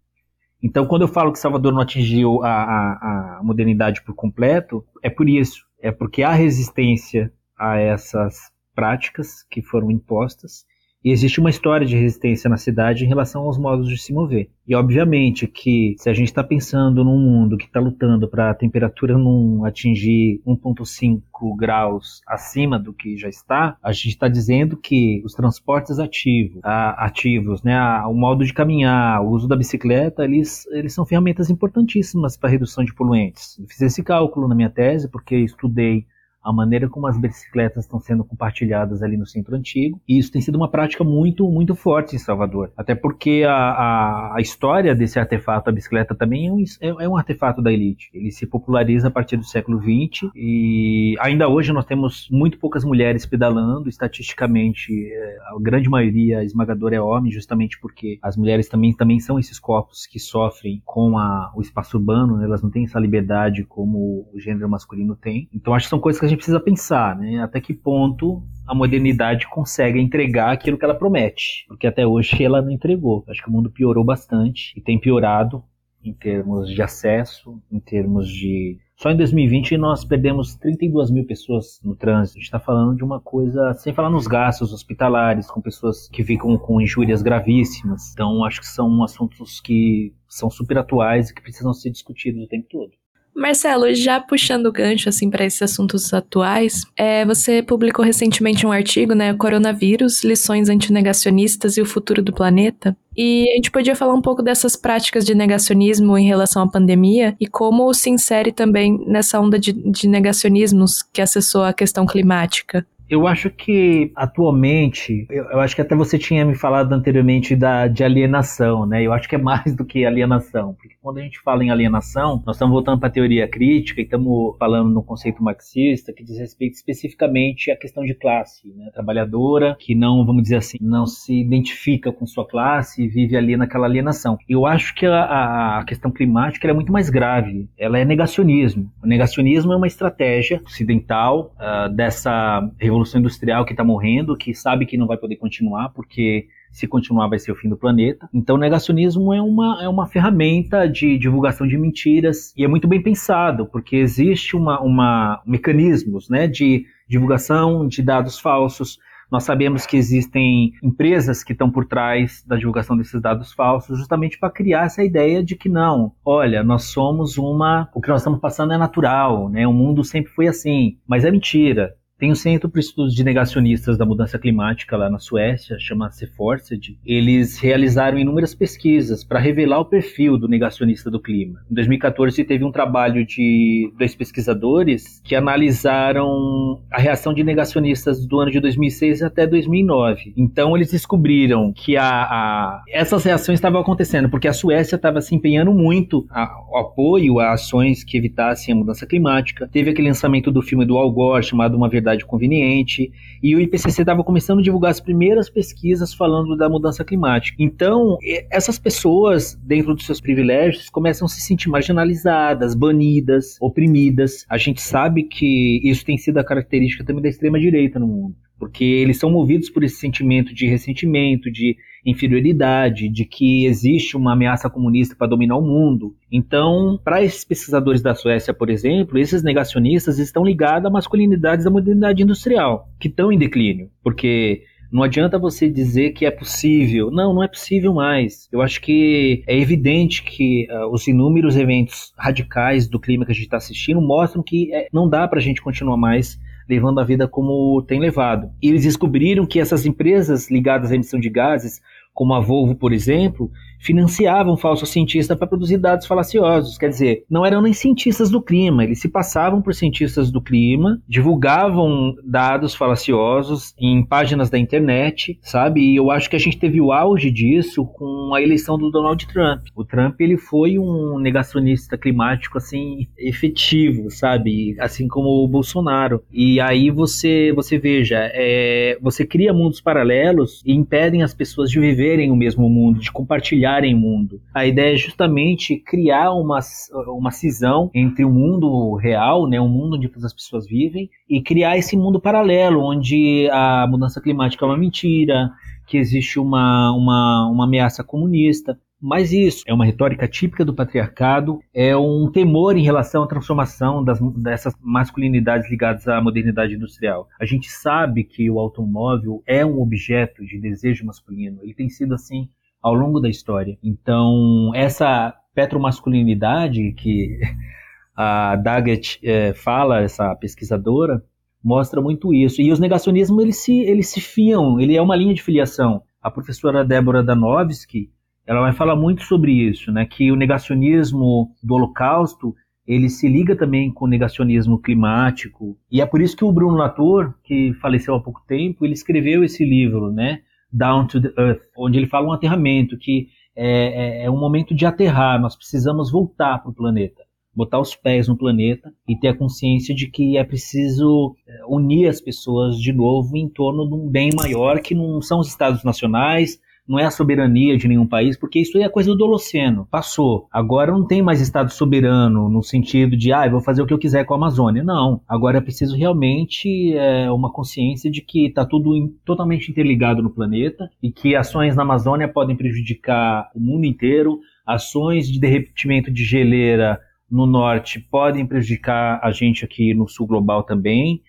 Então, quando eu falo que Salvador não atingiu a, a, a modernidade por completo, é por isso. É porque há resistência a essas práticas que foram impostas e existe uma história de resistência na cidade em relação aos modos de se mover. E obviamente que se a gente está pensando num mundo que está lutando para a temperatura não atingir 1,5 graus acima do que já está, a gente está dizendo que os transportes ativos, a, ativos, né, a, o modo de caminhar, o uso da bicicleta, eles, eles são ferramentas importantíssimas para a redução de poluentes. Eu fiz esse cálculo na minha tese porque estudei a maneira como as bicicletas estão sendo compartilhadas ali no centro antigo. E isso tem sido uma prática muito, muito forte em Salvador. Até porque a, a, a história desse artefato, a bicicleta, também é um, é, é um, artefato da elite. Ele se populariza a partir do século XX e ainda hoje nós temos muito poucas mulheres pedalando. Estatisticamente, é, a grande maioria esmagadora é homem, justamente porque as mulheres também, também são esses corpos que sofrem com a, o espaço urbano, né? elas não têm essa liberdade como o gênero masculino tem. Então acho que são coisas que a gente precisa pensar, né? Até que ponto a modernidade consegue entregar aquilo que ela promete, porque até hoje ela não entregou. Acho que o mundo piorou bastante e tem piorado em termos de acesso, em termos de Só em 2020 nós perdemos 32 mil pessoas no trânsito. A gente está falando de uma coisa, sem falar nos gastos hospitalares, com pessoas que ficam com injúrias gravíssimas. Então, acho que são assuntos que são super atuais e que precisam ser discutidos o tempo todo.
Marcelo, já puxando o gancho assim para esses assuntos atuais, é, você publicou recentemente um artigo, né, Coronavírus, lições antinegacionistas e o futuro do planeta. E a gente podia falar um pouco dessas práticas de negacionismo em relação à pandemia e como se insere também nessa onda de, de negacionismos que acessou a questão climática.
Eu acho que atualmente, eu, eu, acho que até você tinha me falado anteriormente da, de alienação, né? Eu acho que é mais do que alienação, porque quando a gente fala em alienação, nós estamos voltando para a teoria crítica e estamos falando no conceito marxista que diz respeito especificamente à questão de classe, né? Trabalhadora que não, vamos dizer assim, não se identifica com sua classe e vive ali naquela alienação. Eu acho que a, a questão climática é muito mais grave. Ela é negacionismo. O negacionismo é uma estratégia ocidental uh, dessa revolução revolução industrial que está morrendo, que sabe que não vai poder continuar, porque se continuar vai ser o fim do planeta. Então, negacionismo é uma, é uma ferramenta de divulgação de mentiras e é muito bem pensado, porque existe uma, uma mecanismos né, de divulgação de dados falsos. Nós sabemos que existem empresas que estão por trás da divulgação desses dados falsos, justamente para criar essa ideia de que não, olha, nós somos uma, o que nós estamos passando é natural, né? O mundo sempre foi assim, mas é mentira. Tem um centro para estudos de negacionistas da mudança climática lá na Suécia, chama-se Forced. Eles realizaram inúmeras pesquisas para revelar o perfil do negacionista do clima. Em 2014 teve um trabalho de dois pesquisadores que analisaram a reação de negacionistas do ano de 2006 até 2009. Então eles descobriram que a, a essas reações estavam acontecendo porque a Suécia estava se empenhando muito ao apoio a ações que evitassem a mudança climática. Teve aquele lançamento do filme do Al Gore chamado Uma Verdade conveniente, e o IPCC estava começando a divulgar as primeiras pesquisas falando da mudança climática. Então, essas pessoas, dentro dos seus privilégios, começam a se sentir marginalizadas, banidas, oprimidas. A gente sabe que isso tem sido a característica também da extrema-direita no mundo porque eles são movidos por esse sentimento de ressentimento, de inferioridade, de que existe uma ameaça comunista para dominar o mundo. Então, para esses pesquisadores da Suécia, por exemplo, esses negacionistas estão ligados a masculinidades da modernidade industrial, que estão em declínio, porque não adianta você dizer que é possível. Não, não é possível mais. Eu acho que é evidente que uh, os inúmeros eventos radicais do clima que a gente está assistindo mostram que é, não dá para a gente continuar mais levando a vida como tem levado. E eles descobriram que essas empresas ligadas à emissão de gases, como a Volvo, por exemplo, financiavam falsos cientistas para produzir dados falaciosos. Quer dizer, não eram nem cientistas do clima, eles se passavam por cientistas do clima, divulgavam dados falaciosos em páginas da internet, sabe? E eu acho que a gente teve o auge disso com a eleição do Donald Trump. O Trump ele foi um negacionista climático assim efetivo, sabe? Assim como o Bolsonaro. E aí você você veja, é, você cria mundos paralelos e impedem as pessoas de viverem o mesmo mundo, de compartilhar em mundo. A ideia é justamente criar uma, uma cisão entre o mundo real, né, o mundo onde as pessoas vivem, e criar esse mundo paralelo, onde a mudança climática é uma mentira, que existe uma, uma, uma ameaça comunista. Mas isso é uma retórica típica do patriarcado, é um temor em relação à transformação das, dessas masculinidades ligadas à modernidade industrial. A gente sabe que o automóvel é um objeto de desejo masculino, ele tem sido assim ao longo da história. Então, essa petromasculinidade que a Daggett é, fala, essa pesquisadora, mostra muito isso. E os negacionismos, eles se, eles se fiam, ele é uma linha de filiação. A professora Débora Danovski, ela vai falar muito sobre isso, né, que o negacionismo do Holocausto, ele se liga também com o negacionismo climático. E é por isso que o Bruno Latour, que faleceu há pouco tempo, ele escreveu esse livro, né, Down to the Earth, onde ele fala um aterramento, que é, é, é um momento de aterrar, nós precisamos voltar para o planeta, botar os pés no planeta e ter a consciência de que é preciso é, unir as pessoas de novo em torno de um bem maior que não são os estados nacionais, não é a soberania de nenhum país, porque isso é coisa do Holoceno, passou. Agora não tem mais Estado soberano no sentido de, ah, vou fazer o que eu quiser com a Amazônia. Não. Agora é preciso realmente é, uma consciência de que está tudo in, totalmente interligado no planeta e que ações na Amazônia podem prejudicar o mundo inteiro, ações de derretimento de geleira no norte podem prejudicar a gente aqui no sul global também.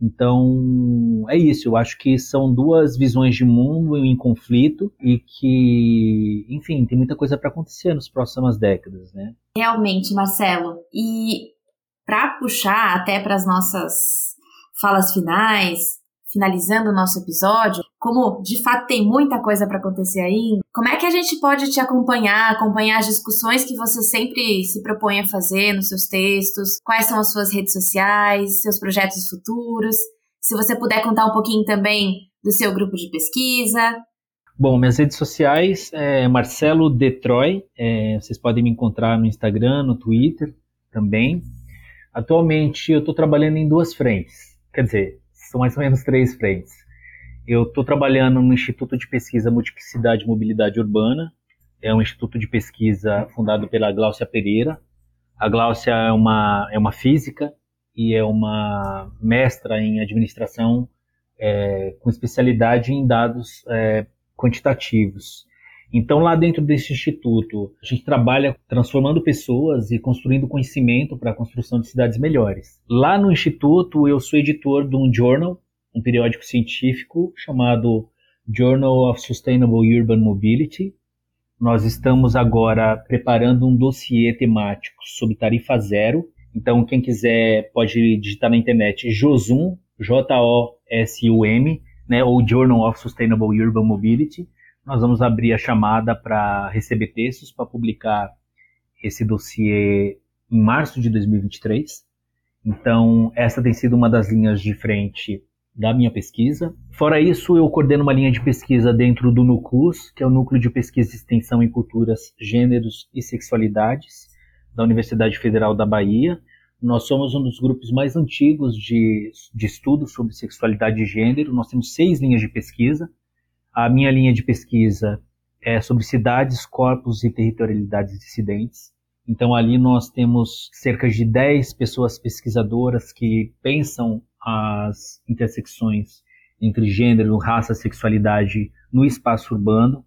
Então, é isso. Eu acho que são duas visões de mundo em conflito e que, enfim, tem muita coisa para acontecer nas próximas décadas, né?
Realmente, Marcelo. E para puxar até para as nossas falas finais, finalizando o nosso episódio, como de fato tem muita coisa para acontecer aí, como é que a gente pode te acompanhar, acompanhar as discussões que você sempre se propõe a fazer nos seus textos? Quais são as suas redes sociais, seus projetos futuros? Se você puder contar um pouquinho também do seu grupo de pesquisa.
Bom, minhas redes sociais é Marcelo Detroit. É, vocês podem me encontrar no Instagram, no Twitter também. Atualmente eu estou trabalhando em duas frentes. Quer dizer, são mais ou menos três frentes. Eu estou trabalhando no Instituto de Pesquisa Multiplicidade e Mobilidade Urbana. É um instituto de pesquisa fundado pela Gláucia Pereira. A Gláucia é uma, é uma física e é uma mestra em administração é, com especialidade em dados é, quantitativos. Então, lá dentro desse instituto, a gente trabalha transformando pessoas e construindo conhecimento para a construção de cidades melhores. Lá no instituto, eu sou editor de um journal, um periódico científico chamado Journal of Sustainable Urban Mobility. Nós estamos agora preparando um dossiê temático sobre tarifa zero. Então, quem quiser pode digitar na internet JOSUM, J-O-S-U-M, né, ou Journal of Sustainable Urban Mobility nós vamos abrir a chamada para receber textos para publicar esse dossiê em março de 2023. Então, essa tem sido uma das linhas de frente da minha pesquisa. Fora isso, eu coordeno uma linha de pesquisa dentro do NUCUS, que é o Núcleo de Pesquisa e Extensão em Culturas, Gêneros e Sexualidades, da Universidade Federal da Bahia. Nós somos um dos grupos mais antigos de, de estudos sobre sexualidade e gênero. Nós temos seis linhas de pesquisa. A minha linha de pesquisa é sobre cidades, corpos e territorialidades dissidentes. Então, ali nós temos cerca de 10 pessoas pesquisadoras que pensam as intersecções entre gênero, raça, sexualidade no espaço urbano.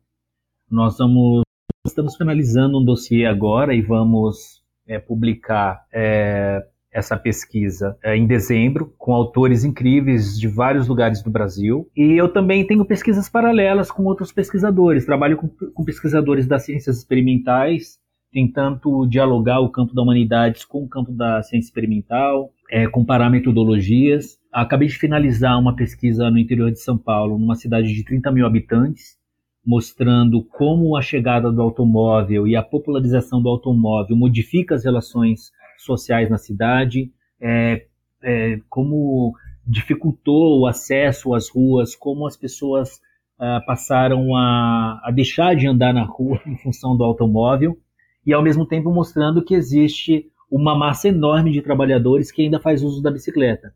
Nós vamos, estamos finalizando um dossiê agora e vamos é, publicar é, essa pesquisa é, em dezembro, com autores incríveis de vários lugares do Brasil. E eu também tenho pesquisas paralelas com outros pesquisadores. Trabalho com, com pesquisadores das ciências experimentais, tentando dialogar o campo da humanidades com o campo da ciência experimental, é, comparar metodologias. Acabei de finalizar uma pesquisa no interior de São Paulo, numa cidade de 30 mil habitantes, mostrando como a chegada do automóvel e a popularização do automóvel modifica as relações sociais na cidade, é, é, como dificultou o acesso às ruas, como as pessoas ah, passaram a, a deixar de andar na rua em função do automóvel, e ao mesmo tempo mostrando que existe uma massa enorme de trabalhadores que ainda faz uso da bicicleta.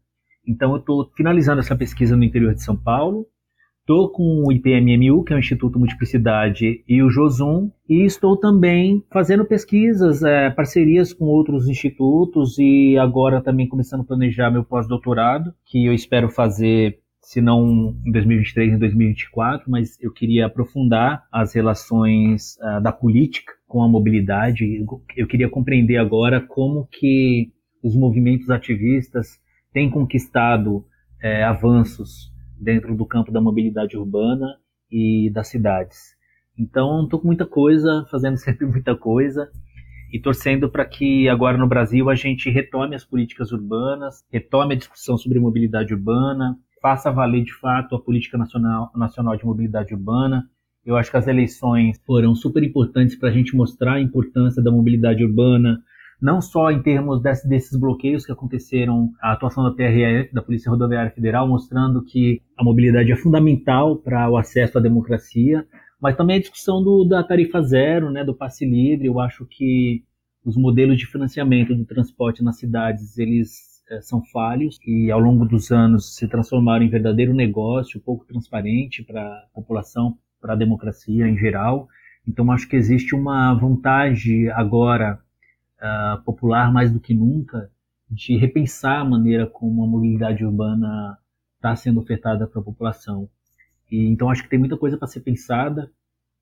Então eu estou finalizando essa pesquisa no interior de São Paulo, Estou com o IPMMU, que é o Instituto Multiplicidade, e o JOSUM, e estou também fazendo pesquisas, é, parcerias com outros institutos e agora também começando a planejar meu pós-doutorado, que eu espero fazer, se não em 2023, em 2024, mas eu queria aprofundar as relações uh, da política com a mobilidade. Eu queria compreender agora como que os movimentos ativistas têm conquistado é, avanços dentro do campo da mobilidade urbana e das cidades. Então, estou com muita coisa, fazendo sempre muita coisa e torcendo para que agora no Brasil a gente retome as políticas urbanas, retome a discussão sobre mobilidade urbana, faça valer de fato a política nacional, nacional de mobilidade urbana. Eu acho que as eleições foram super importantes para a gente mostrar a importância da mobilidade urbana, não só em termos desse, desses bloqueios que aconteceram, a atuação da PRF, da Polícia Rodoviária Federal, mostrando que a mobilidade é fundamental para o acesso à democracia, mas também a discussão do, da tarifa zero, né, do passe livre. Eu acho que os modelos de financiamento do transporte nas cidades, eles é, são falhos e ao longo dos anos se transformaram em verdadeiro negócio, pouco transparente para a população, para a democracia em geral. Então acho que existe uma vontade agora uh, popular mais do que nunca de repensar a maneira como a mobilidade urbana está sendo ofertada para a população. E, então acho que tem muita coisa para ser pensada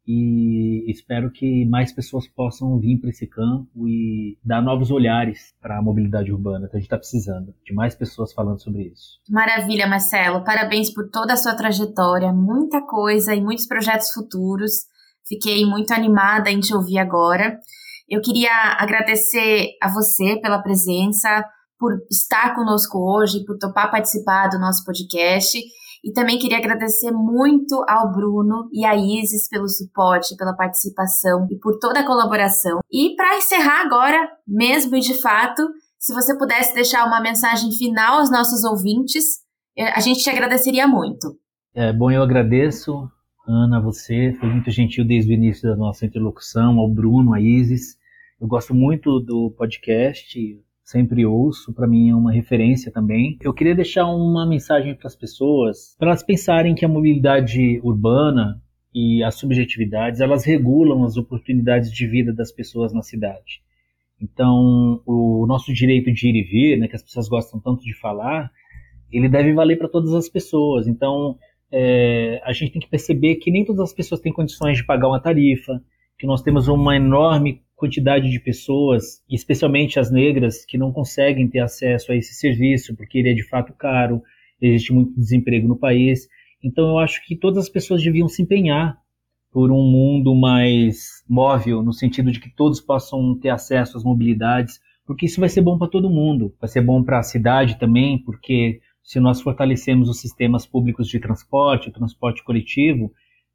e espero que mais pessoas possam vir para esse campo e dar novos olhares para a mobilidade urbana, que a gente está precisando de mais pessoas falando sobre isso.
Maravilha, Marcelo. Parabéns por toda a sua trajetória, muita coisa e muitos projetos futuros. Fiquei muito animada em te ouvir agora. Eu queria agradecer a você pela presença, por estar conosco hoje, por topar participar do nosso podcast e também queria agradecer muito ao Bruno e à Isis pelo suporte, pela participação e por toda a colaboração. E para encerrar agora, mesmo e de fato, se você pudesse deixar uma mensagem final aos nossos ouvintes, é, a gente te agradeceria muito.
É, bom, eu agradeço, Ana, você, foi muito gentil desde o início da nossa interlocução, ao Bruno, à Isis. Eu gosto muito do podcast, sempre ouço, para mim é uma referência também. Eu queria deixar uma mensagem para as pessoas, para elas pensarem que a mobilidade urbana e as subjetividades, elas regulam as oportunidades de vida das pessoas na cidade. Então, o nosso direito de ir e vir, né, que as pessoas gostam tanto de falar, ele deve valer para todas as pessoas. Então, é, a gente tem que perceber que nem todas as pessoas têm condições de pagar uma tarifa, que nós temos uma enorme quantidade de pessoas, especialmente as negras, que não conseguem ter acesso a esse serviço porque ele é de fato caro, existe muito desemprego no país. Então eu acho que todas as pessoas deviam se empenhar por um mundo mais móvel, no sentido de que todos possam ter acesso às mobilidades, porque isso vai ser bom para todo mundo. Vai ser bom para a cidade também, porque se nós fortalecemos os sistemas públicos de transporte, o transporte coletivo,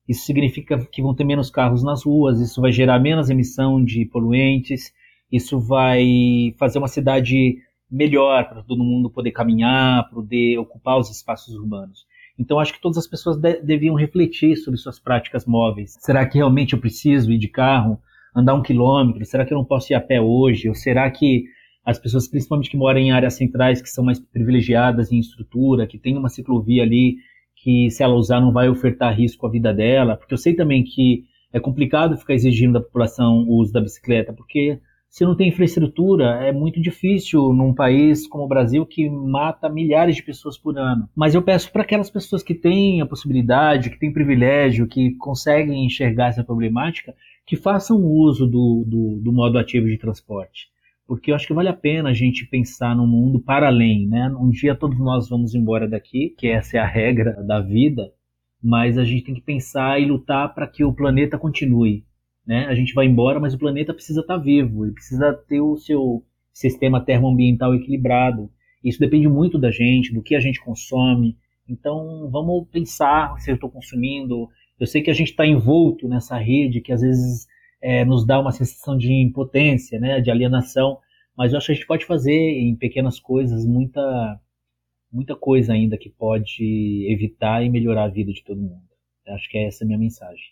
isso significa que vão ter menos carros nas ruas, isso vai gerar menos emissão de poluentes, isso vai fazer uma cidade melhor para todo mundo poder caminhar, poder ocupar os espaços urbanos. Então acho que todas as pessoas de deviam refletir sobre suas práticas móveis. Será que realmente eu preciso ir de carro, andar um quilômetro? Será que eu não posso ir a pé hoje? Ou será que as pessoas, principalmente que moram em áreas centrais, que são mais privilegiadas em estrutura, que tem uma ciclovia ali, que se ela usar não vai ofertar risco à vida dela, porque eu sei também que é complicado ficar exigindo da população o uso da bicicleta, porque se não tem infraestrutura, é muito difícil num país como o Brasil que mata milhares de pessoas por ano. Mas eu peço para aquelas pessoas que têm a possibilidade, que têm privilégio, que conseguem enxergar essa problemática, que façam uso do, do, do modo ativo de transporte porque eu acho que vale a pena a gente pensar no mundo para além, né? Um dia todos nós vamos embora daqui, que essa é a regra da vida, mas a gente tem que pensar e lutar para que o planeta continue, né? A gente vai embora, mas o planeta precisa estar tá vivo e precisa ter o seu sistema termoambiental equilibrado. Isso depende muito da gente, do que a gente consome. Então, vamos pensar se eu estou consumindo. Eu sei que a gente está envolto nessa rede que às vezes é, nos dá uma sensação de impotência, né, de alienação, mas eu acho que a gente pode fazer em pequenas coisas muita, muita coisa ainda que pode evitar e melhorar a vida de todo mundo. Eu acho que é essa a minha mensagem.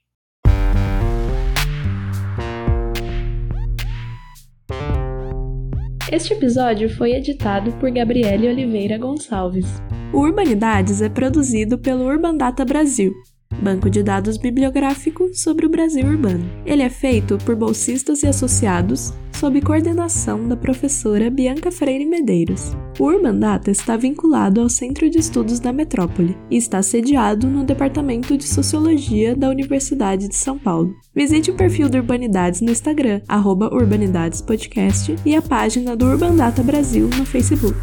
Este episódio foi editado por Gabriele Oliveira Gonçalves. O Urbanidades é produzido pelo Urban Data Brasil banco de dados bibliográfico sobre o Brasil urbano. Ele é feito por bolsistas e associados, sob coordenação da professora Bianca Freire Medeiros. O Urban Data está vinculado ao Centro de Estudos da Metrópole e está sediado no Departamento de Sociologia da Universidade de São Paulo. Visite o perfil do Urbanidades no Instagram, arroba Urbanidades Podcast, e a página do Urban Data Brasil no Facebook.